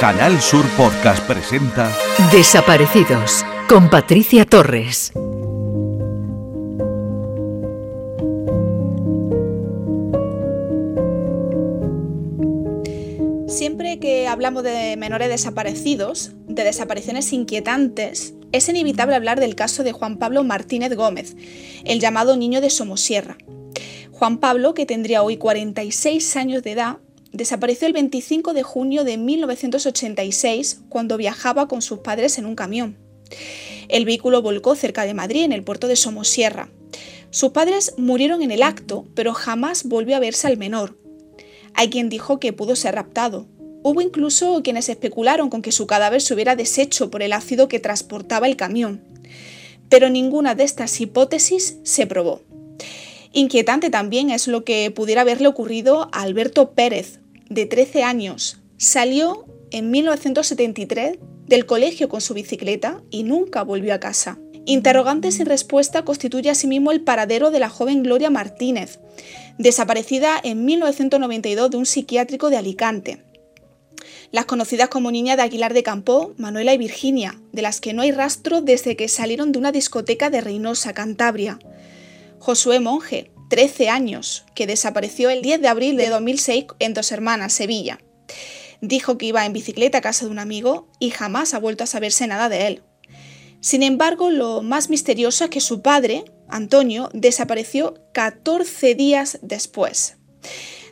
Canal Sur Podcast presenta Desaparecidos con Patricia Torres. Siempre que hablamos de menores desaparecidos, de desapariciones inquietantes, es inevitable hablar del caso de Juan Pablo Martínez Gómez, el llamado niño de Somosierra. Juan Pablo, que tendría hoy 46 años de edad, desapareció el 25 de junio de 1986 cuando viajaba con sus padres en un camión. El vehículo volcó cerca de Madrid, en el puerto de Somosierra. Sus padres murieron en el acto, pero jamás volvió a verse al menor. Hay quien dijo que pudo ser raptado. Hubo incluso quienes especularon con que su cadáver se hubiera deshecho por el ácido que transportaba el camión. Pero ninguna de estas hipótesis se probó. Inquietante también es lo que pudiera haberle ocurrido a Alberto Pérez, de 13 años. Salió en 1973 del colegio con su bicicleta y nunca volvió a casa. Interrogante sin respuesta constituye asimismo el paradero de la joven Gloria Martínez, desaparecida en 1992 de un psiquiátrico de Alicante. Las conocidas como niña de Aguilar de Campo, Manuela y Virginia, de las que no hay rastro desde que salieron de una discoteca de Reynosa, Cantabria. Josué Monge, 13 años, que desapareció el 10 de abril de 2006 en Dos Hermanas, Sevilla. Dijo que iba en bicicleta a casa de un amigo y jamás ha vuelto a saberse nada de él. Sin embargo, lo más misterioso es que su padre, Antonio, desapareció 14 días después.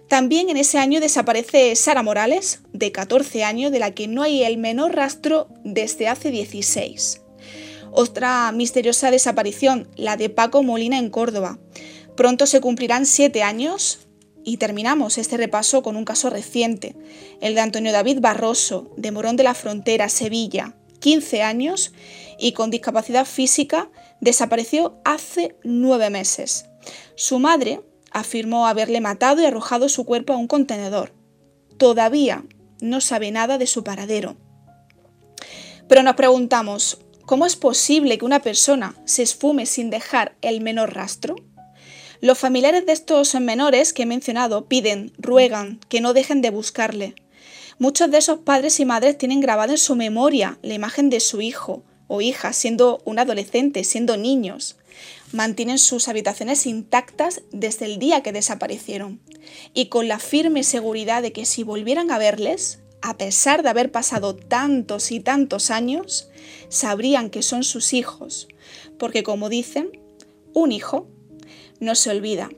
También en ese año desaparece Sara Morales, de 14 años, de la que no hay el menor rastro desde hace 16. Otra misteriosa desaparición, la de Paco Molina en Córdoba. Pronto se cumplirán siete años y terminamos este repaso con un caso reciente, el de Antonio David Barroso, de Morón de la Frontera, Sevilla, 15 años y con discapacidad física, desapareció hace nueve meses. Su madre afirmó haberle matado y arrojado su cuerpo a un contenedor. Todavía no sabe nada de su paradero. Pero nos preguntamos, ¿Cómo es posible que una persona se esfume sin dejar el menor rastro? Los familiares de estos menores que he mencionado piden, ruegan que no dejen de buscarle. Muchos de esos padres y madres tienen grabada en su memoria la imagen de su hijo o hija siendo un adolescente, siendo niños. Mantienen sus habitaciones intactas desde el día que desaparecieron y con la firme seguridad de que si volvieran a verles, a pesar de haber pasado tantos y tantos años, sabrían que son sus hijos, porque como dicen, un hijo no se olvida.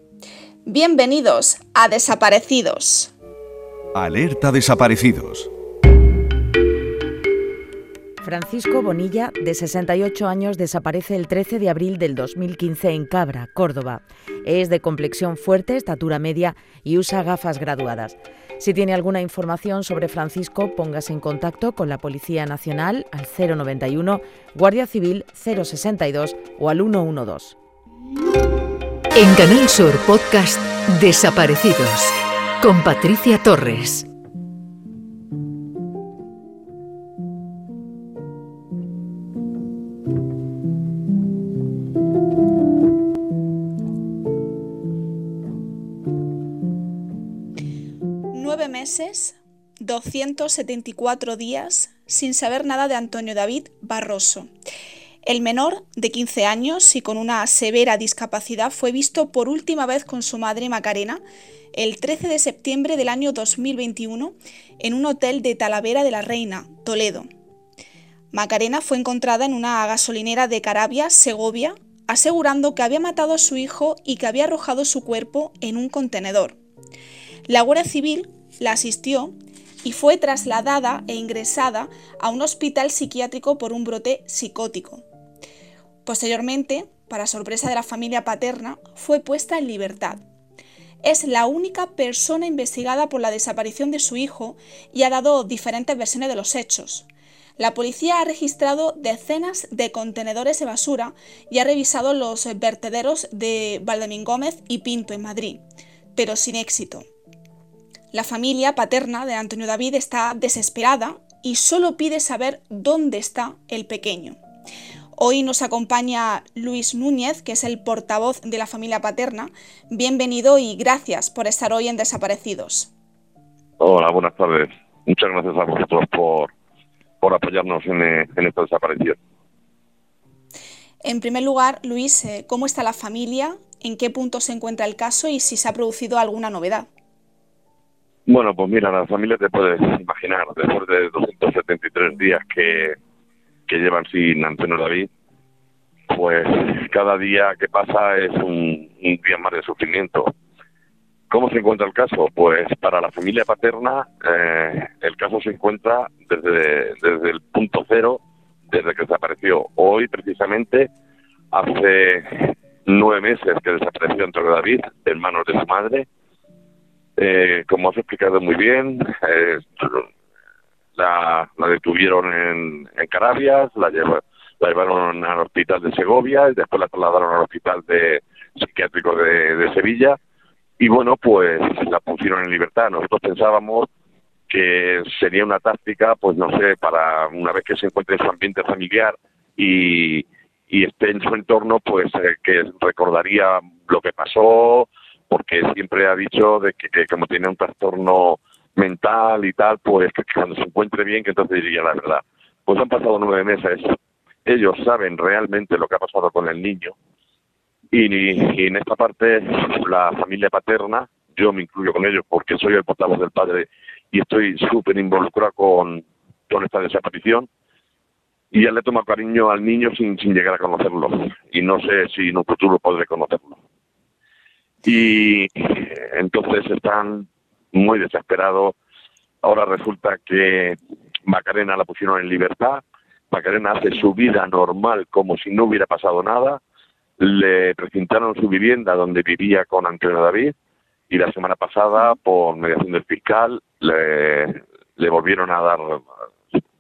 Bienvenidos a Desaparecidos. Alerta Desaparecidos. Francisco Bonilla, de 68 años, desaparece el 13 de abril del 2015 en Cabra, Córdoba. Es de complexión fuerte, estatura media y usa gafas graduadas. Si tiene alguna información sobre Francisco, póngase en contacto con la Policía Nacional al 091, Guardia Civil 062 o al 112. En Canal Sur Podcast Desaparecidos con Patricia Torres. Meses, 274 días sin saber nada de Antonio David Barroso. El menor, de 15 años y con una severa discapacidad, fue visto por última vez con su madre Macarena el 13 de septiembre del año 2021 en un hotel de Talavera de la Reina, Toledo. Macarena fue encontrada en una gasolinera de Carabia, Segovia, asegurando que había matado a su hijo y que había arrojado su cuerpo en un contenedor. La Guardia Civil la asistió y fue trasladada e ingresada a un hospital psiquiátrico por un brote psicótico. Posteriormente, para sorpresa de la familia paterna, fue puesta en libertad. Es la única persona investigada por la desaparición de su hijo y ha dado diferentes versiones de los hechos. La policía ha registrado decenas de contenedores de basura y ha revisado los vertederos de Valdemín Gómez y Pinto en Madrid, pero sin éxito. La familia paterna de Antonio David está desesperada y solo pide saber dónde está el pequeño. Hoy nos acompaña Luis Núñez, que es el portavoz de la familia paterna. Bienvenido y gracias por estar hoy en Desaparecidos. Hola, buenas tardes. Muchas gracias a vosotros por, por apoyarnos en, en esta desaparición. En primer lugar, Luis, eh, ¿cómo está la familia? ¿En qué punto se encuentra el caso y si se ha producido alguna novedad? Bueno, pues mira, la familia te puedes imaginar, después de 273 días que, que llevan sin Antonio David, pues cada día que pasa es un, día más de sufrimiento. ¿Cómo se encuentra el caso? Pues para la familia paterna eh, el caso se encuentra desde, desde el punto cero, desde que desapareció. Hoy precisamente hace nueve meses que desapareció Antonio David en manos de su madre eh, como has explicado muy bien, eh, la, detuvieron en, en Carabias, la, la llevaron al hospital de Segovia y después la trasladaron al hospital de psiquiátrico de, Sevilla y bueno, pues la pusieron en libertad. Nosotros pensábamos que sería una táctica, pues no sé, para una vez que se encuentre en su ambiente familiar y, y esté en su entorno, pues eh, que recordaría lo que pasó, porque siempre ha dicho de que, como tiene un trastorno mental y tal, pues que cuando se encuentre bien, que entonces diría la verdad. Pues han pasado nueve meses, ellos saben realmente lo que ha pasado con el niño y, en esta parte la familia paterna, yo me incluyo con ellos porque soy el portavoz del padre y estoy súper involucrado con, con esta desaparición y ya le toma cariño al niño sin, sin llegar a conocerlo y no sé si en un futuro podré conocerlo y entonces están muy desesperados. Ahora resulta que Macarena la pusieron en libertad, Macarena hace su vida normal como si no hubiera pasado nada, le precintaron su vivienda donde vivía con Antonio David y la semana pasada, por mediación del fiscal, le, le volvieron a dar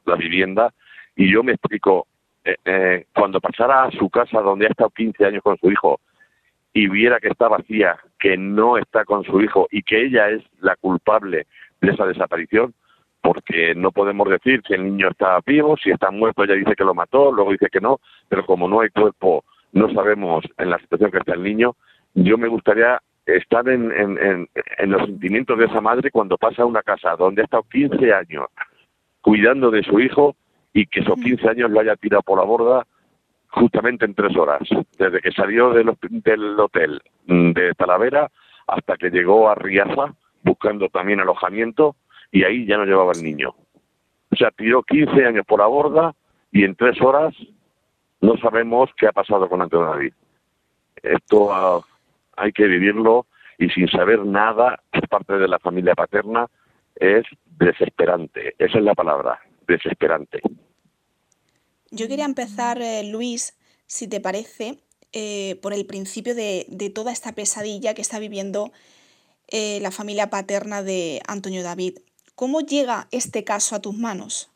la vivienda. Y yo me explico, eh, eh, cuando pasara a su casa donde ha estado 15 años con su hijo, y viera que está vacía, que no está con su hijo y que ella es la culpable de esa desaparición, porque no podemos decir si el niño está vivo, si está muerto, ella dice que lo mató, luego dice que no, pero como no hay cuerpo, no sabemos en la situación que está el niño, yo me gustaría estar en, en, en, los sentimientos de esa madre cuando pasa a una casa donde ha estado 15 años cuidando de su hijo y que esos 15 años lo haya tirado por la borda justamente en tres horas, desde que salió del, hotel de Talavera hasta que llegó a Riaza buscando también alojamiento y ahí ya no llevaba el niño. O sea, tiró 15 años por la borda y en tres horas no sabemos qué ha pasado con Antonio David. Esto ah, hay que vivirlo y sin saber nada por parte de la familia paterna es desesperante. Esa es la palabra, desesperante. Yo quería empezar, eh, Luis, si te parece, eh, por el principio de, toda esta pesadilla que está viviendo eh, la familia paterna de Antonio David. ¿Cómo llega este caso a tus manos?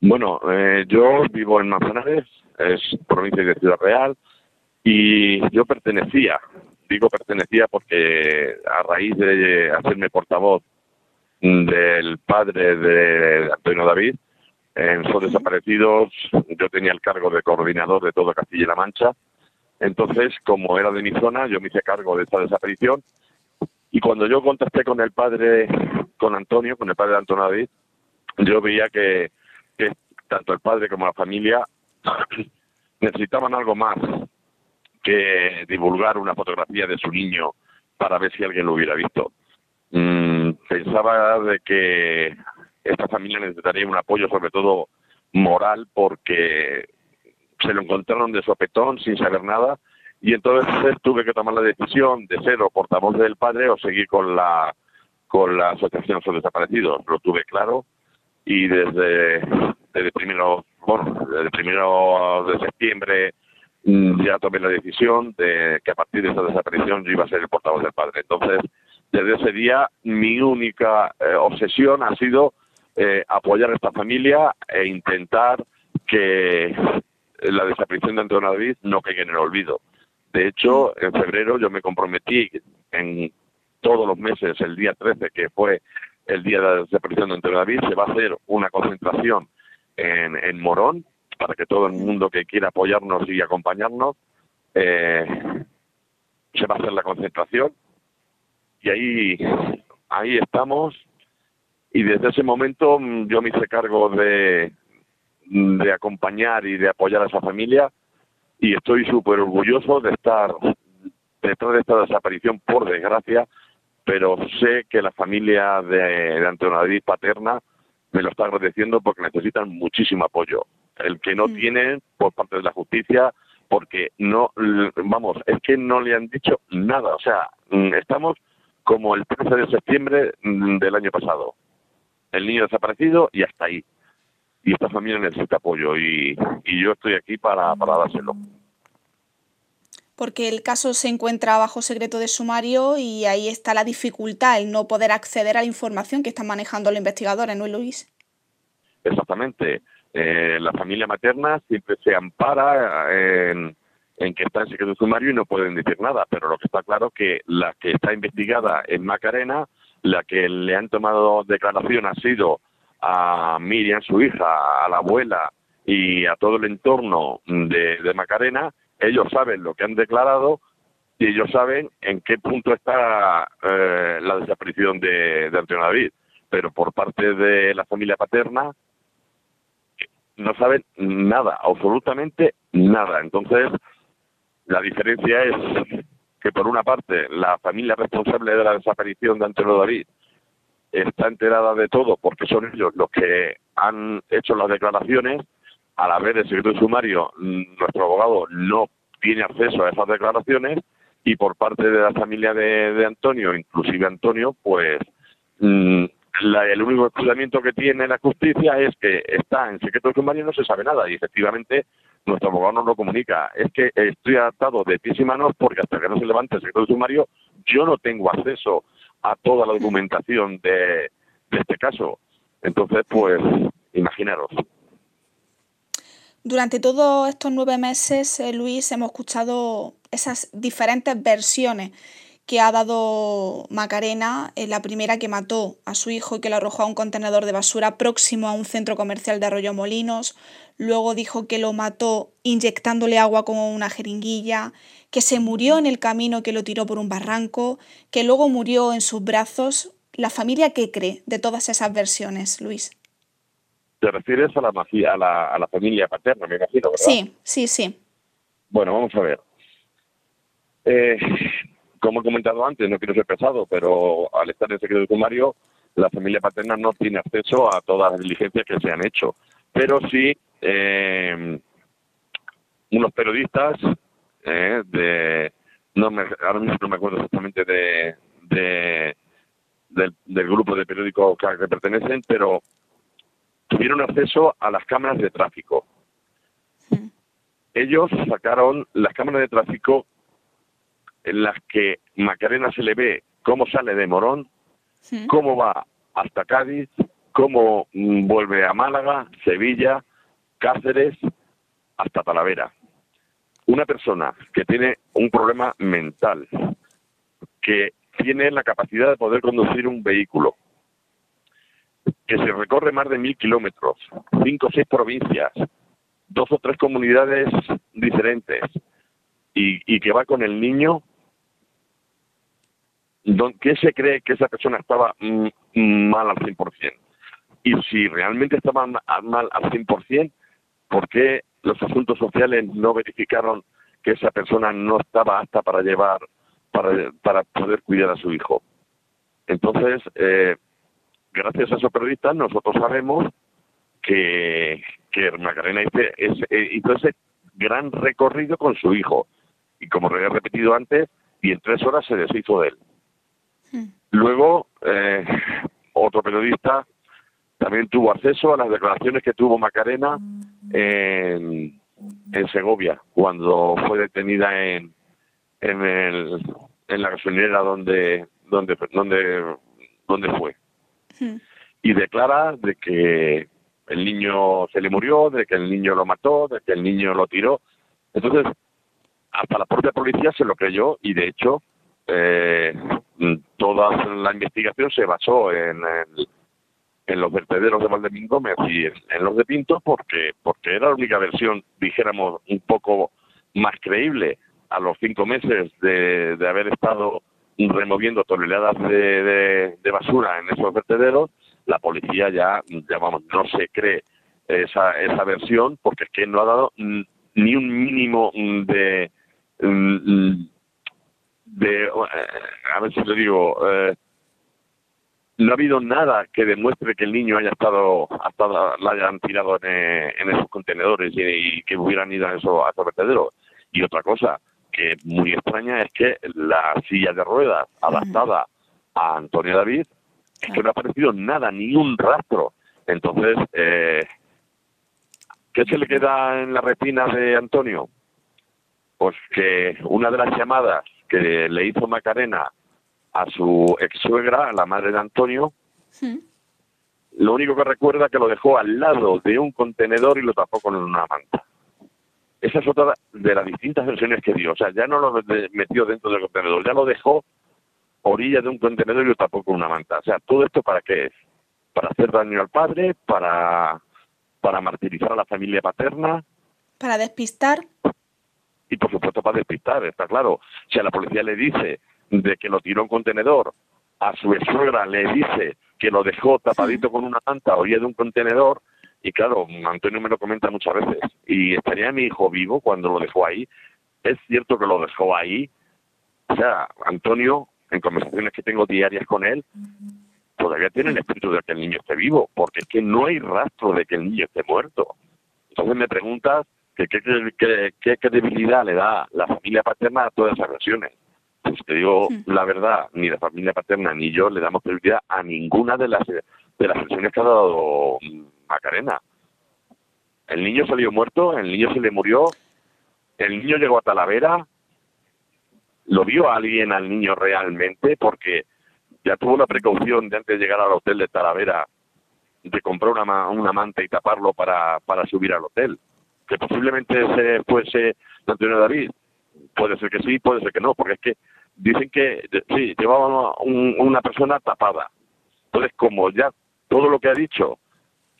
Bueno, yo vivo en Manzanares, es provincia de Ciudad Real, y yo pertenecía, digo pertenecía porque a raíz de hacerme portavoz del padre de Antonio David, en Son Desaparecidos yo tenía el cargo de coordinador de todo Castilla y La Mancha. Entonces, como era de mi zona, yo me hice cargo de esta desaparición. Y cuando yo contacté con el padre, con Antonio, con el padre de Antonio David, yo veía que, que tanto el padre como la familia necesitaban algo más que divulgar una fotografía de su niño para ver si alguien lo hubiera visto. Mm, pensaba de que esta familia necesitaría un apoyo sobre todo moral porque se lo encontraron de sopetón sin saber nada y entonces tuve que tomar la decisión de ser o portavoz del padre o seguir con la con la asociación sobre desaparecidos. Lo tuve claro y desde desde primero bueno desde primero de septiembre mm, ya tomé la decisión de que a partir de esa desaparición yo iba a ser el portavoz del padre. Entonces desde ese día mi única eh, obsesión ha sido eh, apoyar a esta familia e intentar que la desaparición de Antonio David no caiga en el olvido. De hecho, en febrero yo me comprometí en todos los meses, el día 13, que fue el día de la desaparición de Antonio David, se va a hacer una concentración en, en Morón para que todo el mundo que quiera apoyarnos y acompañarnos eh, se va a hacer la concentración y ahí ahí estamos y desde ese momento mm, yo me hice cargo de, de acompañar y de apoyar a esa familia y estoy súper orgulloso de estar detrás de esta desaparición, por desgracia, pero sé que la familia de, de Antonio David Paterna me lo está agradeciendo porque necesitan muchísimo apoyo. El que no tienen por parte de la justicia, porque no, vamos, es que no le han dicho nada. O sea, mm, estamos como el 13 de septiembre mm, del año pasado. El niño desaparecido y hasta ahí. Y esta familia necesita apoyo y, y yo estoy aquí para, para dárselo porque el caso se encuentra bajo secreto de sumario y ahí está la dificultad, el no poder acceder a la información que están manejando los investigadores, ¿no, Luis? Exactamente. Eh, la familia materna siempre se ampara en, que está en secreto de sumario y no pueden decir nada, pero lo que está claro es que la que está investigada es Macarena, la que le han tomado declaración ha sido a Miriam, su hija, a la abuela y a todo el entorno de Macarena, ellos saben lo que han declarado y ellos saben en qué punto está eh, la desaparición de, de Antonio David. Pero por parte de la familia paterna no saben nada, absolutamente nada. Entonces, la diferencia es que por una parte la familia responsable de la desaparición de Antonio David está enterada de todo porque son ellos los que han hecho las declaraciones a la vez del secreto sumario, nuestro abogado no tiene acceso a esas declaraciones y por parte de la familia de, Antonio, inclusive Antonio, pues mm, el único excusamiento que tiene la justicia es que está en secreto sumario y no se sabe nada. Y efectivamente nuestro abogado nos lo comunica. Es que estoy atado de pies y manos porque hasta que no se levante el secreto sumario yo no tengo acceso a toda la documentación de este caso. Entonces, pues, imaginaros. Durante todos estos nueve meses, eh, Luis, hemos escuchado esas diferentes versiones que ha dado Macarena, en la primera que mató a su hijo y que lo arrojó a un contenedor de basura próximo a un centro comercial de Arroyo Molinos, luego dijo que lo mató inyectándole agua con una jeringuilla, que se murió en el camino que lo tiró por un barranco, que luego murió en sus brazos. ¿La familia qué cree de todas esas versiones, Luis? Te refieres a la, a la, a la familia paterna, me imagino, ¿verdad? Sí, sí, sí. Bueno, vamos a ver. Eh, como he comentado antes, no quiero ser pesado, pero al estar en secreto sumario, la familia paterna no tiene acceso a todas las diligencias que se han hecho. Pero sí, eh, unos periodistas eh, de. No me, ahora mismo no me acuerdo exactamente de, de del, del, grupo de periódicos que, que pertenecen, pero tuvieron acceso a las cámaras de tráfico. Ellos sacaron las cámaras de tráfico en las que Macarena se le ve cómo sale de Morón, cómo va hasta Cádiz, cómo mm, vuelve a Málaga, Sevilla, Cáceres, hasta Talavera. Una persona que tiene un problema mental, que tiene la capacidad de poder conducir un vehículo, que se recorre más de mil kilómetros, cinco o seis provincias, dos o tres comunidades diferentes, y, que va con el niño, ¿qué se cree que esa persona estaba mal al 100%? Y si realmente estaba mal al 100%, ¿por qué los asuntos sociales no verificaron que esa persona no estaba apta para llevar, para, para poder cuidar a su hijo? Entonces, eh, gracias a esos periodistas nosotros sabemos que, que Macarena eh, hizo ese, gran recorrido con su hijo. Y como he repetido antes, y en tres horas se deshizo de él. Hmm. Luego, eh, otro periodista también tuvo acceso a las declaraciones que tuvo Macarena en, en Segovia, cuando fue detenida en, en, el, en la gasolinera donde, donde, donde, donde fue y declara de que el niño se le murió, de que el niño lo mató, de que el niño lo tiró. Entonces, hasta la propia policía se lo creyó y de hecho eh, toda la investigación se basó en, en los vertederos de Valdemín Gómez y en, los de Pinto porque, porque era la única versión, dijéramos, un poco más creíble. A los cinco meses de, de haber estado removiendo toneladas de, de, basura en esos vertederos, la policía ya, ya no se cree esa, esa versión porque es que no ha dado ni un mínimo de, de a ver si digo, eh, no ha habido nada que demuestre que el niño haya estado, hasta la hayan tirado en, en esos contenedores y, que hubieran ido a, eso, a esos vertederos. Y otra cosa que muy extraña es que la silla de ruedas adaptada a Antonio David, es que no ha aparecido nada, ni un rastro. Entonces, eh, ¿qué se le queda en la retina de Antonio? Pues que una de las llamadas que le hizo Macarena a su ex suegra, a la madre de Antonio, lo único que recuerda es que lo dejó al lado de un contenedor y lo tapó con una manta. Esa es otra de las distintas versiones que dio. O sea, ya no lo metió dentro del contenedor, ya lo dejó a orilla de un contenedor y lo tapó con una manta. O sea, ¿todo esto para qué es? Para hacer daño al padre, para, para martirizar a la familia paterna. Para despistar. Y por supuesto para despistar, está claro. Si a la policía le dice de que lo tiró un contenedor, a su suegra le dice que lo dejó tapadito con una manta a de un contenedor, y claro, Antonio me lo comenta muchas veces, y estaría mi hijo vivo cuando lo dejó ahí. Es cierto que lo dejó ahí. O sea, Antonio, en conversaciones que tengo diarias con él, todavía tiene el espíritu de que el niño esté vivo, porque es que no hay rastro de que el niño esté muerto. Entonces me preguntas que qué, qué, qué credibilidad le da la familia paterna a todas esas versiones. Pues te digo la verdad, ni la familia paterna ni yo le damos credibilidad a ninguna de las de las versiones que ha dado Macarena. El niño salió muerto, el niño se le murió, el niño llegó a Talavera, lo vio alguien al niño realmente porque ya tuvo la precaución de antes de llegar al hotel de Talavera de comprar una, una manta y taparlo para, para subir al hotel. Que posiblemente se fuese Antonio David. Puede ser que sí, puede ser que no, porque es que dicen que sí, llevaba una persona tapada. Entonces, como ya todo lo que ha dicho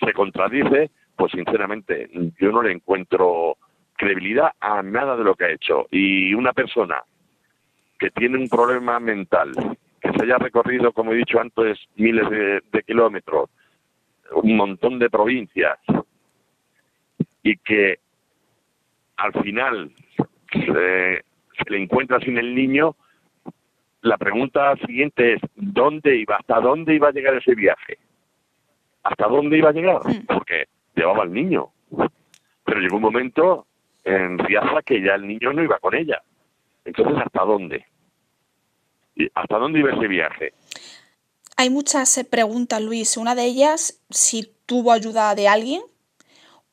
se contradice, pues sinceramente yo no le encuentro credibilidad a nada de lo que ha hecho. Y una persona que tiene un problema mental, que se haya recorrido, como he dicho antes, miles de, kilómetros, un montón de provincias, y que al final se, se le encuentra sin el niño, la pregunta siguiente es, ¿dónde iba? ¿Hasta dónde iba a llegar ese viaje? ¿Hasta dónde iba a llegar? Porque llevaba al niño. Pero llegó un momento en Riaza que ya el niño no iba con ella. Entonces, ¿hasta dónde? ¿Hasta dónde iba ese viaje? Hay muchas preguntas, Luis. Una de ellas, si tuvo ayuda de alguien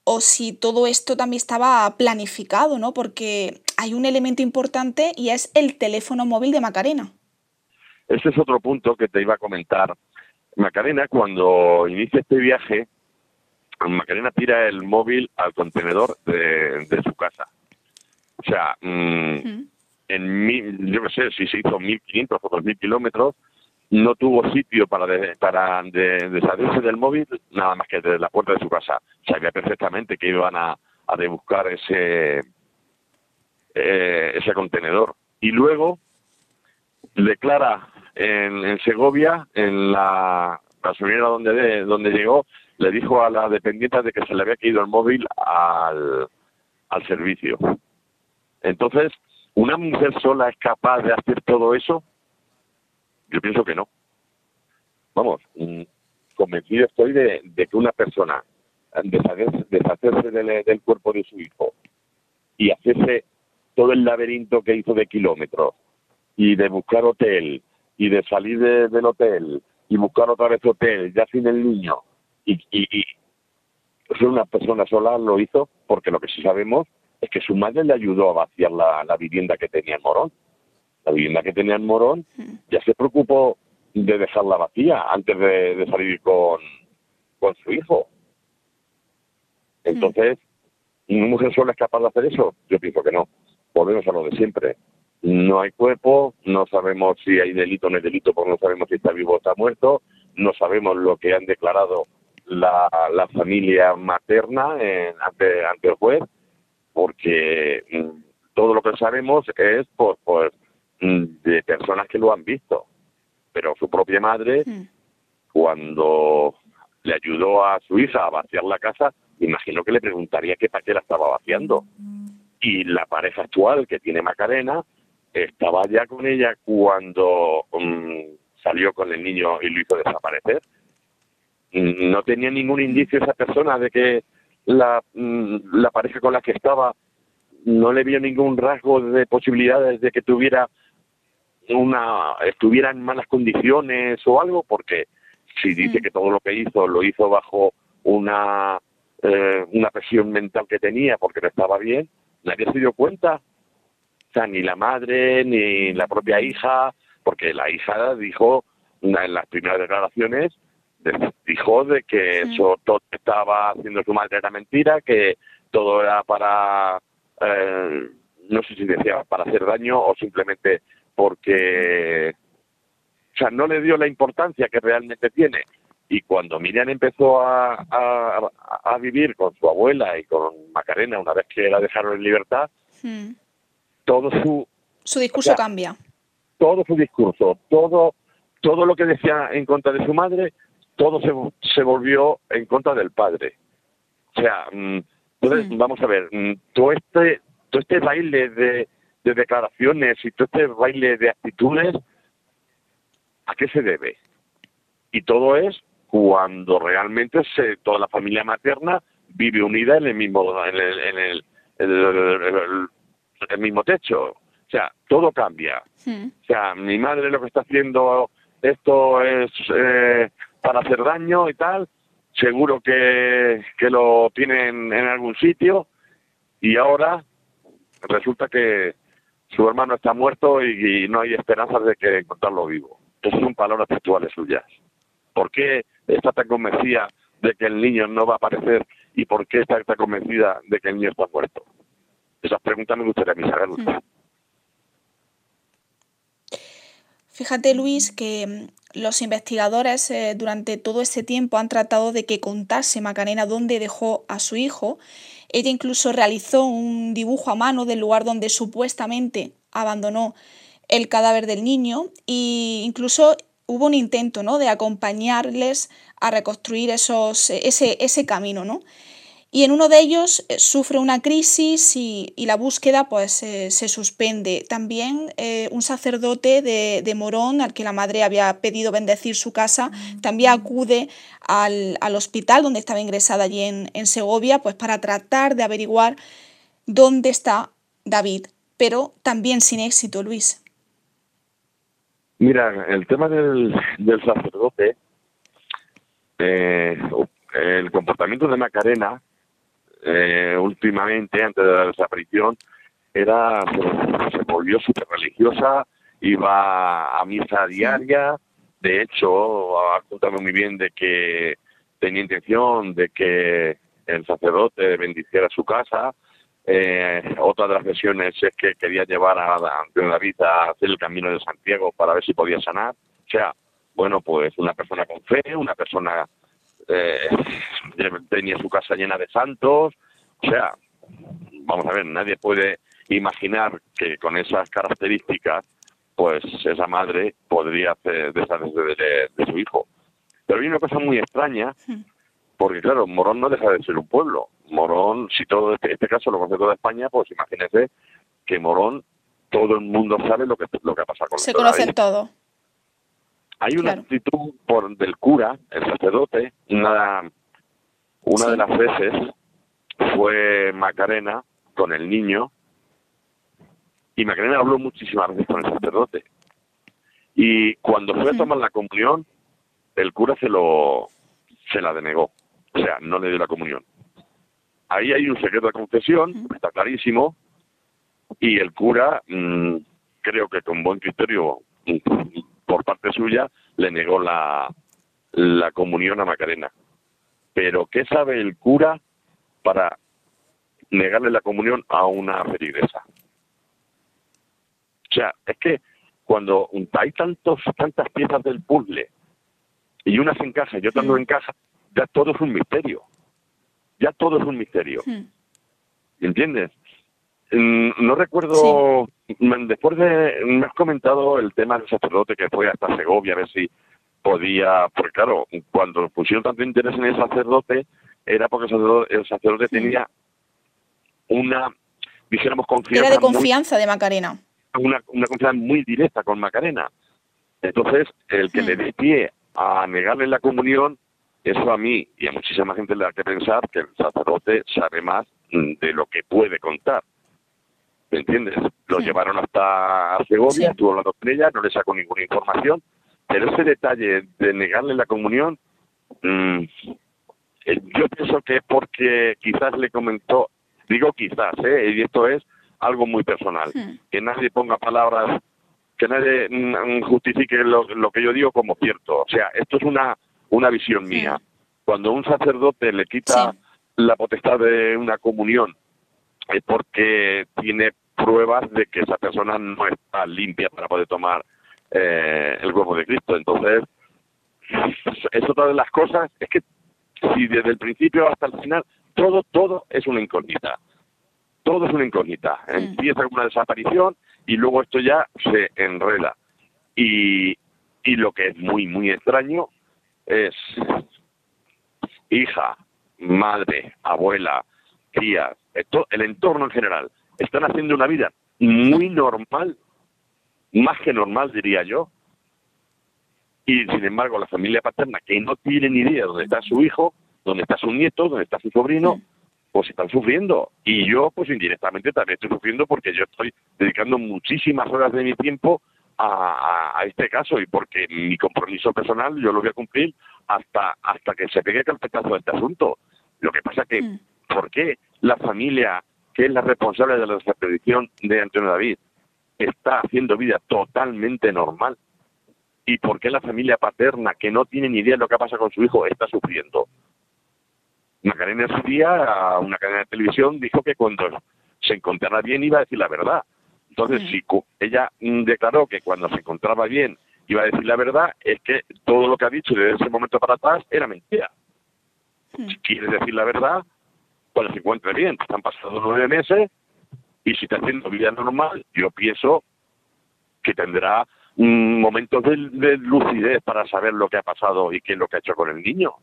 o si todo esto también estaba planificado, ¿no? Porque hay un elemento importante y es el teléfono móvil de Macarena. Ese es otro punto que te iba a comentar. Macarena, cuando inicia este viaje, Macarena tira el móvil al contenedor de, su casa. O sea, mm, en mil, yo qué sé, si se hizo 1.500 o 2.000 kilómetros, no tuvo sitio para para deshacerse del móvil nada más que desde la puerta de su casa. Sabía perfectamente que iban a, a rebuscar ese, eh, ese contenedor. Y luego declara en, Segovia, en la gasolinera donde, donde llegó, le dijo a la dependiente de que se le había caído el móvil al, al servicio. Entonces, ¿una mujer sola es capaz de hacer todo eso? Yo pienso que no. Vamos, mm, convencido estoy de, que una persona deshacerse, deshacerse del, cuerpo de su hijo y hacerse todo el laberinto que hizo de kilómetros y de buscar hotel y de salir del hotel y buscar otra vez hotel ya sin el niño y, y, ser una persona sola lo hizo porque lo que sí sabemos es que su madre le ayudó a vaciar la, vivienda que tenía en Morón. La vivienda que tenía en Morón mm. ya se preocupó de dejarla vacía antes de, salir con, con su hijo. Mm. Entonces, ¿una mujer sola es capaz de hacer eso? Yo pienso que no. Volvemos a lo de siempre. No hay cuerpo, no sabemos si hay delito o no hay delito, porque no sabemos si está vivo o está muerto, no sabemos lo que han declarado la, la familia materna ante, ante el juez, porque mm, todo lo que sabemos es por, por de personas que lo han visto. Pero su propia madre, cuando le ayudó a su hija a vaciar la casa, imagino que le preguntaría qué para qué la estaba vaciando. Y la pareja actual que tiene Macarena estaba ya con ella cuando mm, salió con el niño y lo hizo desaparecer. Mm, no tenía ningún indicio esa persona de que la, mm, la pareja con la que estaba no le vio ningún rasgo de posibilidades de que tuviera una estuviera en malas condiciones o algo porque si dice que todo lo que hizo lo hizo bajo una eh, una presión mental que tenía porque no estaba bien nadie se dio cuenta. O sea ni la madre ni la propia hija porque la hija dijo en las primeras declaraciones dijo de que eso todo estaba haciendo su madre era mentira que todo era para eh, no sé si decía para hacer daño o simplemente porque, o sea, no le dio la importancia que realmente tiene. Y cuando Miriam empezó a, a, vivir con su abuela y con Macarena, una vez que la dejaron en libertad, hmm. todo su... Su discurso cambia. Todo su discurso, todo, todo lo que decía en contra de su madre, todo se, se volvió en contra del padre. O sea, mm, entonces, hmm. vamos a ver, mm, todo este, todo este baile de, de declaraciones y todo este baile de actitudes, ¿a qué se debe? Y todo es cuando realmente se, toda la familia materna vive unida en el mismo en el, el, mismo techo. O sea, todo cambia. Hmm. O sea, mi madre lo que está haciendo esto es eh, para hacer daño y tal. Seguro que, que lo tienen en algún sitio y ahora resulta que su hermano está muerto y, no hay esperanzas de que encontrarlo vivo. Esas son palabras textuales suyas. ¿Por qué está tan convencida de que el niño no va a aparecer y por qué está tan convencida de que el niño está muerto? Esas preguntas me gustaría a mí. Fíjate, Luis, que mm, los investigadores eh, durante todo ese tiempo han tratado de que contase Macarena dónde dejó a su hijo ella incluso realizó un dibujo a mano del lugar donde supuestamente abandonó el cadáver del niño e incluso hubo un intento ¿no? de acompañarles a reconstruir esos, ese, ese camino. ¿no? Y en uno de ellos eh, sufre una crisis y, la búsqueda pues, se suspende. También eh, un sacerdote de, Morón, al que la madre había pedido bendecir su casa, también acude al, hospital donde estaba ingresada allí en, Segovia, pues para tratar de averiguar dónde está David, pero también sin éxito, Luis. Mira, el tema del, sacerdote, eh, el comportamiento de Macarena eh, últimamente, antes de la desaparición, era se, volvió súper religiosa, iba a misa diaria, de hecho, contado muy bien de que tenía intención de que el sacerdote bendiciera su casa. Eh, otra de las versiones es que quería llevar a, la vida a hacer el camino de Santiago para ver si podía sanar. O sea, bueno, pues una persona con fe, una persona eh, tenía su casa llena de santos, o sea, vamos a ver, nadie puede imaginar que con esas características, pues esa madre podría hacer deshacerse de, su hijo. Pero hay una cosa muy extraña, porque claro, Morón no deja de ser un pueblo. Morón, si todo este, este caso lo conoce toda España, pues imagínese que Morón, todo el mundo sabe lo que, lo que ha pasado con Se conocen todo. Hay una actitud por, del cura, el sacerdote, una, una de las veces fue Macarena con el niño y Macarena habló muchísimas veces con el sacerdote. Y cuando fue a tomar la comunión, el cura se lo se la denegó, o sea, no le dio la comunión. Ahí hay un secreto de confesión, está clarísimo, y el cura, mm, creo que con buen criterio, por parte suya le negó la, la comunión a Macarena. Pero ¿qué sabe el cura para negarle la comunión a una feligresa? O sea, es que cuando hay tantos, tantas piezas del puzzle y una se encaja y otra no encaja, ya todo es un misterio. Ya todo es un misterio. ¿Entiendes? Mm, no recuerdo, después de, me has comentado el tema del sacerdote que fue hasta Segovia, a ver si podía, porque claro, cuando pusieron tanto interés en el sacerdote, era porque el sacerdote, el sacerdote tenía una, dijéramos, confianza. Era de confianza de Macarena. Una, una confianza muy directa con Macarena. Entonces, el que le dé pie a negarle la comunión, eso a mí y a muchísima gente le da que pensar que el sacerdote sabe más mm, de lo que puede contar. ¿Me entiendes? Lo llevaron hasta Segovia, estuvo hablando con ella, no le sacó ninguna información, pero ese detalle de negarle la comunión, mm, eh, yo pienso que es porque quizás le comentó, digo quizás, ¿eh? y esto es algo muy personal, que nadie ponga palabras, que nadie mm, justifique lo, lo que yo digo como cierto. O sea, esto es una una visión mía. Cuando un sacerdote le quita la potestad de una comunión es porque tiene pruebas de que esa persona no está limpia para poder tomar eh, el cuerpo de Cristo. Entonces, es otra de las cosas, es que si desde el principio hasta el final todo, todo es una incógnita. Todo es una incógnita. Mm. Empieza con una desaparición y luego esto ya se enreda. Y, y lo que es muy, muy extraño es hija, madre, abuela, tía, el entorno en general, están haciendo una vida muy normal, más que normal diría yo, y sin embargo la familia paterna que no tiene ni idea dónde está su hijo, dónde está su nieto, dónde está su sobrino, pues están sufriendo. Y yo pues indirectamente también estoy sufriendo porque yo estoy dedicando muchísimas horas de mi tiempo a, este caso y porque mi compromiso personal yo lo voy a cumplir hasta hasta que se pegue carpetazo de este asunto. Lo que pasa que, mm. ¿por qué la familia que es la responsable de la desaparición de Antonio David está haciendo vida totalmente normal? ¿Y por qué la familia paterna, que no tiene ni idea de lo que pasa con su hijo, está sufriendo? Macarena en su día, a una cadena de televisión, dijo que cuando se encontrara bien iba a decir la verdad. Entonces, si ella mm, declaró que cuando se encontraba bien iba a decir la verdad, es que todo lo que ha dicho desde ese momento para atrás era mentira. Si quieres decir la verdad, cuando se encuentre bien, están pasando nueve meses y si está haciendo vida normal, yo pienso que tendrá mm, momentos de, lucidez para saber lo que ha pasado y qué es lo que ha hecho con el niño.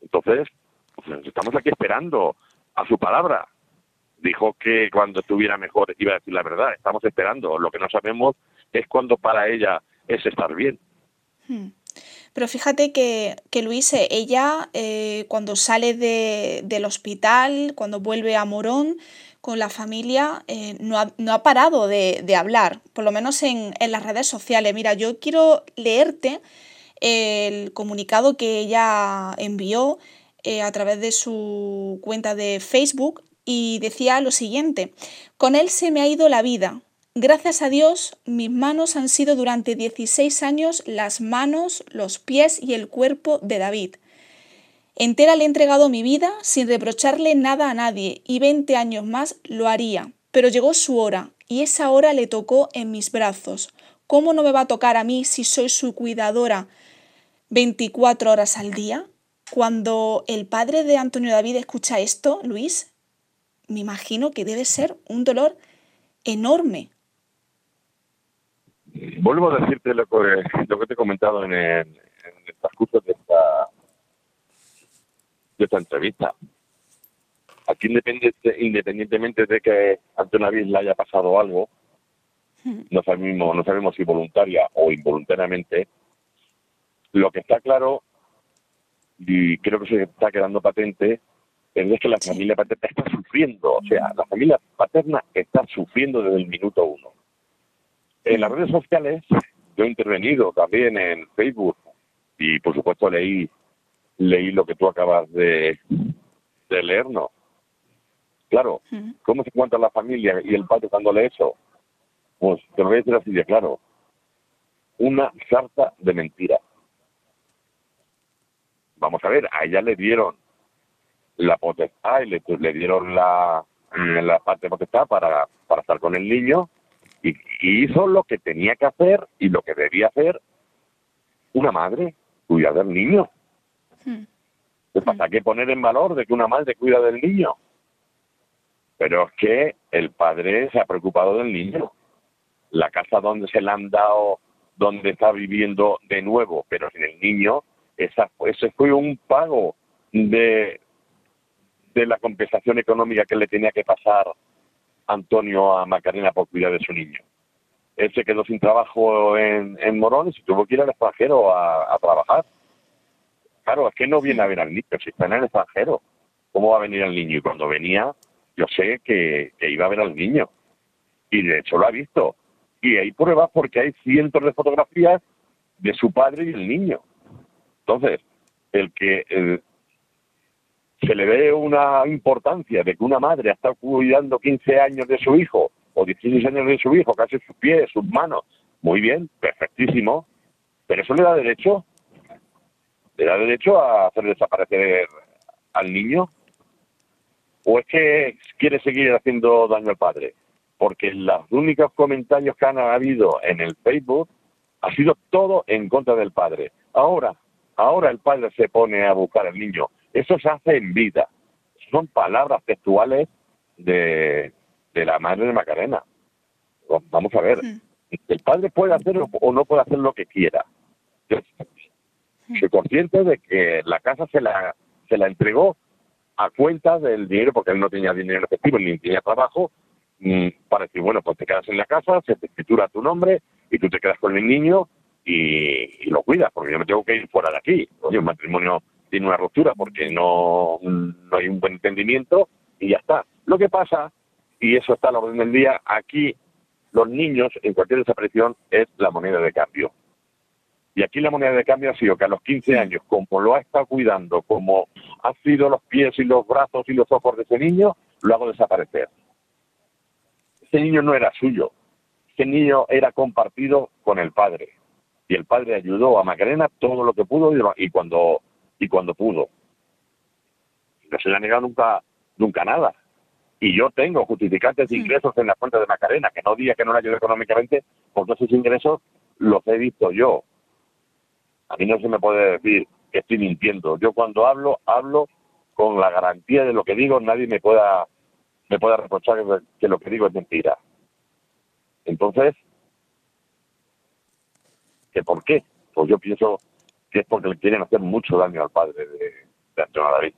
Entonces, pues, estamos aquí esperando a su palabra dijo que cuando estuviera mejor iba a decir la verdad. Estamos esperando. Lo que no sabemos es cuándo para ella es estar bien. Hmm. Pero fíjate que, que Luis, ella eh, cuando sale del hospital, cuando vuelve a Morón con la familia, eh, no, ha, no, ha, parado de, hablar, por lo menos en, en, las redes sociales. Mira, yo quiero leerte el comunicado que ella envió eh, a través de su cuenta de Facebook y decía lo siguiente, con él se me ha ido la vida. Gracias a Dios, mis manos han sido durante 16 años las manos, los pies y el cuerpo de David. Entera le he entregado mi vida sin reprocharle nada a nadie y 20 años más lo haría. Pero llegó su hora y esa hora le tocó en mis brazos. ¿Cómo no me va a tocar a mí si soy su cuidadora 24 horas al día? Cuando el padre de Antonio David escucha esto, Luis, me imagino que debe ser un dolor enorme. Vuelvo a decirte lo que, lo que te he comentado en el, en transcurso de esta, de esta entrevista. Aquí independientemente de que ante una vez le haya pasado algo, no sabemos, no sabemos si voluntaria o involuntariamente, lo que está claro, y creo que se está quedando patente, es que la familia paterna está sufriendo, o sea, la familia paterna está sufriendo desde el minuto uno. En las redes sociales, yo he intervenido también en Facebook y por supuesto leí leí lo que tú acabas de, de leernos. Claro, ¿cómo se encuentra la familia y el padre dándole eso? Pues te lo voy a decir así de claro. Una carta de mentira. Vamos a ver, a ella le dieron la potestad y le, le dieron la, la parte de potestad para, para estar con el niño y, hizo lo que tenía que hacer y lo que debía hacer una madre, cuidar del niño. Hmm. pasa? que poner en valor de que una madre cuida del niño. Pero es que el padre se ha preocupado del niño. La casa donde se le han dado donde está viviendo de nuevo, pero sin el niño, esa, ese fue un pago de, de la compensación económica que le tenía que pasar Antonio a Macarena por cuidar de su niño. Él se quedó sin trabajo en, Morones y tuvo que ir al extranjero a, trabajar. Claro, es que no viene a ver al niño, si está en el extranjero. ¿Cómo va a venir el niño? Y cuando venía, yo sé que, que iba a ver al niño. Y de hecho lo ha visto. Y hay pruebas porque hay cientos de fotografías de su padre y el niño. Entonces, el que se le ve una importancia de que una madre ha estado cuidando 15 años de su hijo o 16 años de su hijo, casi sus pies, sus manos, muy bien, perfectísimo, pero eso le da derecho, le da derecho a hacer desaparecer al niño, o es que quiere seguir haciendo daño al padre porque los únicos comentarios que han habido en el Facebook ha sido todo en contra del padre. Ahora, ahora el padre se pone a buscar al niño. Eso se hace en vida. Son palabras textuales de, la madre de Macarena. Vamos a ver. El padre puede hacer o no puede hacer lo que quiera. Soy consciente de que la casa se la, se la entregó a cuenta del dinero, porque él no tenía dinero en efectivo ni tenía trabajo, Mm, para decir, bueno, pues te quedas en la casa, se te escritura tu nombre y tú te quedas con el niño y, lo cuidas, porque yo me tengo que ir fuera de aquí. Oye, un matrimonio tiene una ruptura porque no, no hay un buen entendimiento y ya está. Lo que pasa, y eso está a la orden del día, aquí los niños en cualquier desaparición es la moneda de cambio. Y aquí la moneda de cambio ha sido que a los 15 años, como lo ha estado cuidando, como ha sido los pies y los brazos y los ojos de ese niño, lo hago desaparecer ese niño no era suyo, ese niño era compartido con el padre. Y el padre ayudó a Macarena todo lo que pudo y cuando, y cuando pudo. No se le ha negado nunca, nunca nada. Y yo tengo justificantes de ingresos en la cuenta de Macarena, que no diga que no le ayude económicamente, porque esos ingresos los he visto yo. A mí no se me puede decir que estoy mintiendo. Yo cuando hablo, hablo con la garantía de lo que digo, nadie me pueda me pueda reprochar que lo que digo es mentira. Entonces, ¿que por qué? Pues yo pienso que es porque le quieren hacer mucho daño al padre de, Antonio David.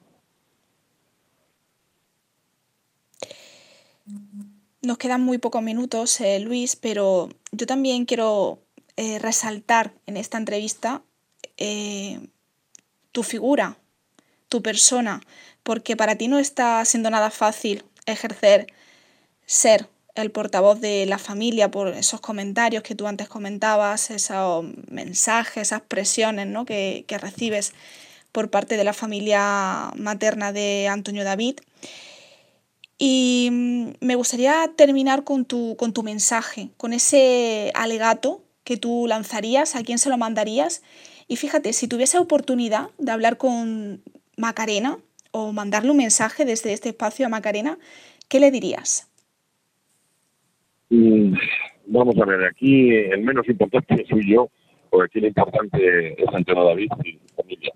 Nos quedan muy pocos minutos, eh, Luis, pero yo también quiero eh, resaltar en esta entrevista eh, tu figura, tu persona, porque para ti no está siendo nada fácil ejercer, ser el portavoz de la familia por esos comentarios que tú antes comentabas, esos mensajes, esas presiones ¿no? que, recibes por parte de la familia materna de Antonio David. Y mm, me gustaría terminar con tu, con tu mensaje, con ese alegato que tú lanzarías, a quién se lo mandarías. Y fíjate, si tuviese oportunidad de hablar con Macarena, o mandarle un mensaje desde este espacio a Macarena, ¿qué le dirías? Mm, vamos a ver, aquí el menos importante soy yo, porque aquí lo importante es Antonio David y su familia.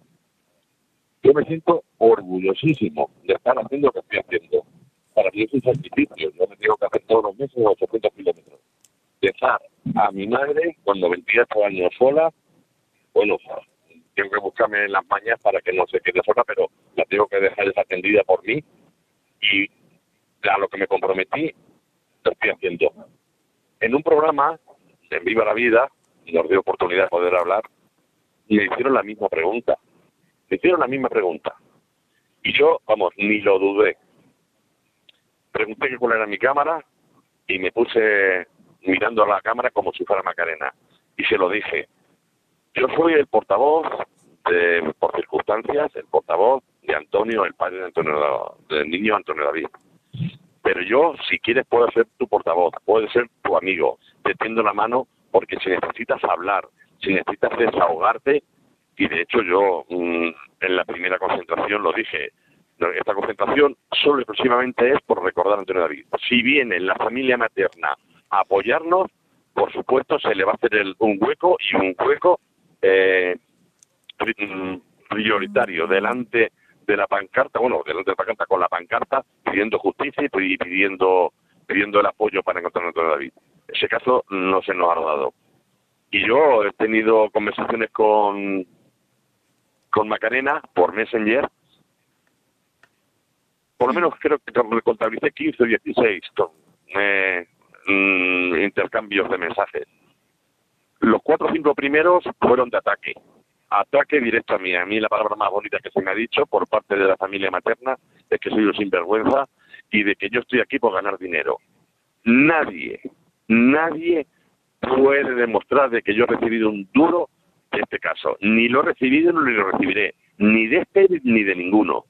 Yo me siento orgullosísimo de estar haciendo lo que estoy haciendo. Para mí es un sacrificio. Yo me tengo que hacer todos los meses 800 kilómetros. Dejar a mi madre cuando 28 años sola, bueno, tengo que buscarme en las mañas para que no se quede sola, pero la tengo que dejar desatendida por mí y a lo que me comprometí lo estoy haciendo. En un programa, en Viva la Vida, nos dio oportunidad de poder hablar, y me hicieron la misma pregunta. Me hicieron la misma pregunta. Y yo, vamos, ni lo dudé. Pregunté cuál era mi cámara y me puse mirando a la cámara como si fuera Macarena. Y se lo dije. Yo soy el portavoz, de, por circunstancias, el portavoz de Antonio, el padre de Antonio, del niño Antonio David. Pero yo, si quieres, puedo ser tu portavoz, puedo ser tu amigo, te tiendo la mano porque si necesitas hablar, si necesitas desahogarte, y de hecho yo mm, en la primera concentración lo dije, esta concentración solo exclusivamente es por recordar a Antonio David. Si viene la familia materna a apoyarnos, por supuesto se le va a hacer un hueco y un hueco eh, prioritario delante de la pancarta, bueno, delante de la pancarta con la pancarta, pidiendo justicia y pidiendo, pidiendo el apoyo para encontrar a Antonio David. Ese caso no se nos ha dado. Y yo he tenido conversaciones con, con Macarena por Messenger. Por lo menos creo que contabilicé 15 o 16 eh, mm, intercambios de mensajes. Los cuatro o cinco primeros fueron de ataque. Ataque directo a mí. A mí la palabra más bonita que se me ha dicho por parte de la familia materna es que soy un sinvergüenza y de que yo estoy aquí por ganar dinero. Nadie, nadie puede demostrar de que yo he recibido un duro de este caso. Ni lo he recibido ni lo recibiré, ni de este ni de ninguno.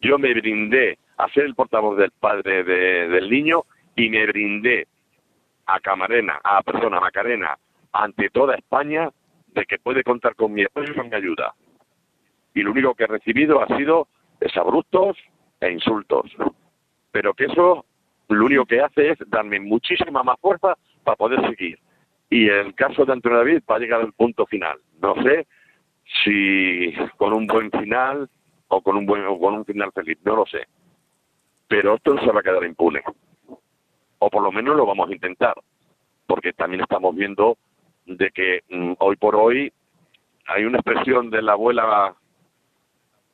Yo me brindé a ser el portavoz del padre del niño y me brindé a Camarena, a persona Macarena, ante toda España, de que puede contar con mi apoyo y con mi ayuda. Y lo único que he recibido ha sido desabruptos e insultos. Pero que eso lo único que hace es darme muchísima más fuerza para poder seguir. Y el caso de Antonio David va a llegar al punto final. No sé si con un buen final o con un buen o con un final feliz, no lo sé. Pero esto no se va a quedar impune. O por lo menos lo vamos a intentar. Porque también estamos viendo de que mm, hoy por hoy hay una expresión de la abuela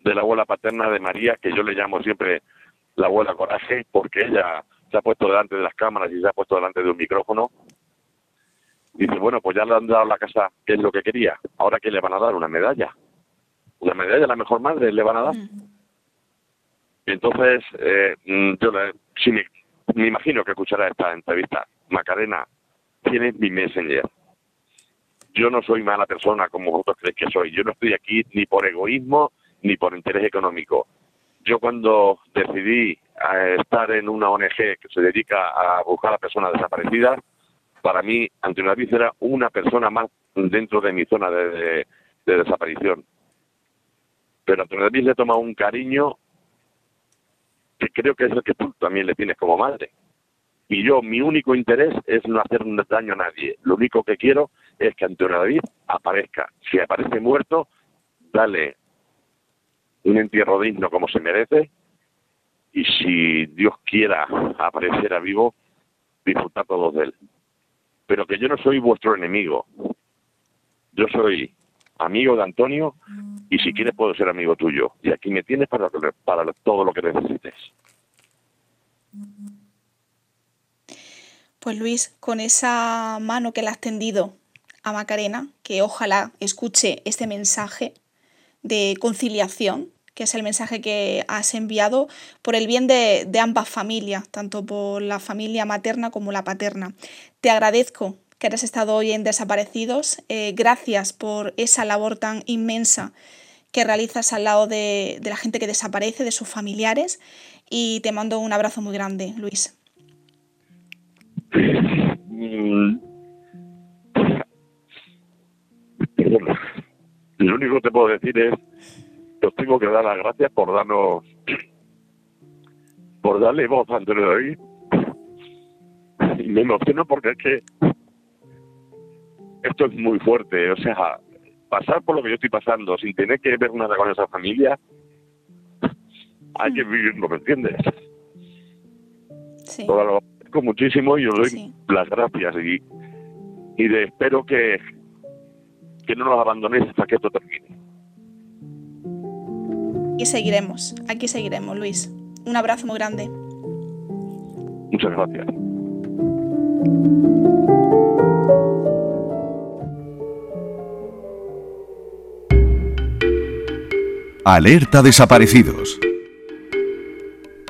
de la abuela paterna de María que yo le llamo siempre la abuela coraje porque ella se ha puesto delante de las cámaras y se ha puesto delante de un micrófono. Dice bueno pues ya le han dado la casa que es lo que quería. Ahora que le van a dar una medalla. Una medalla a la mejor madre le van a dar entonces eh, mm, yo le, me, me imagino que escuchará esta entrevista. Macarena tiene mi messenger yo no soy mala persona como vosotros creéis que soy. Yo no estoy aquí ni por egoísmo ni por interés económico. Yo cuando decidí eh, estar en una ONG que se dedica a buscar a personas desaparecidas, para mí Antonio David era una persona más dentro de mi zona de, desaparición. Pero Antonio David le toma un cariño que creo que es el que tú también le tienes como madre. Y yo, mi único interés es no hacer daño a nadie. Lo único que quiero es que Antonio David aparezca. Si aparece muerto, dale un entierro digno como se merece. Y si Dios quiera aparecer a vivo, disfrutar todos de él. Pero que yo no soy vuestro enemigo. Yo soy amigo de Antonio y si quieres puedo ser amigo tuyo. Y aquí me tienes para, para todo lo que necesites. Pues Luis, con esa mano que le has tendido Macarena, que ojalá escuche este mensaje de conciliación, que es el mensaje que has enviado por el bien de, ambas familias, tanto por la familia materna como la paterna. Te agradezco que hayas estado hoy en Desaparecidos. Eh, gracias por esa labor tan inmensa que realizas al lado de la gente que desaparece, de sus familiares. Y te mando un abrazo muy grande, Luis. Mm. Lo único que te puedo decir es que os tengo que dar las gracias por darnos, por darle voz a Antonio David. Y me emociono porque es que esto es muy fuerte. O sea, pasar por lo que yo estoy pasando sin tener que ver nada con esa familia, hay que vivirlo, ¿me entiendes? Sí muchísimo y os doy las gracias y, y de, espero que, que no nos abandonéis hasta que esto termine. Y seguiremos, aquí seguiremos, Luis. Un abrazo muy grande. Muchas gracias. Alerta desaparecidos.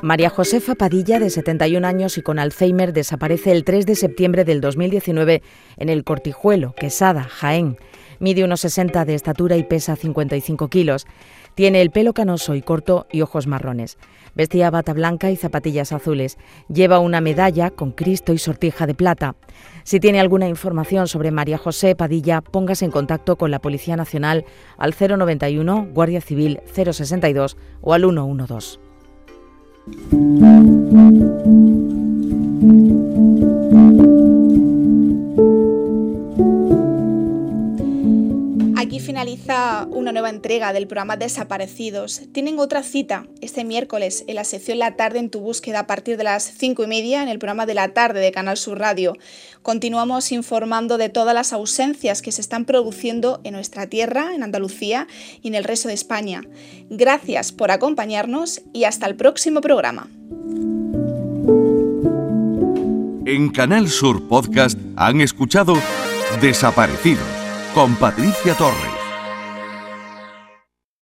María Josefa Padilla, de 71 años y con Alzheimer, desaparece el 3 de septiembre del 2019 en el Cortijuelo, Quesada, Jaén. Mide unos 60 de estatura y pesa 55 kilos. Tiene el pelo canoso y corto y ojos marrones. Vestía bata blanca y zapatillas azules. Lleva una medalla con Cristo y sortija de plata. Si tiene alguna información sobre María José Padilla, póngase en contacto con la Policía Nacional al 091, Guardia Civil 062 o al 112. Aquí Aquí finaliza una nueva entrega del programa Desaparecidos. Tienen otra cita este miércoles en la sección La tarde en tu búsqueda a partir de las cinco y media en el programa de la tarde de Canal Sur Radio. Continuamos informando de todas las ausencias que se están produciendo en nuestra tierra, en Andalucía y en el resto de España. Gracias por acompañarnos y hasta el próximo programa. En Canal Sur Podcast han escuchado Desaparecidos con Patricia Torres.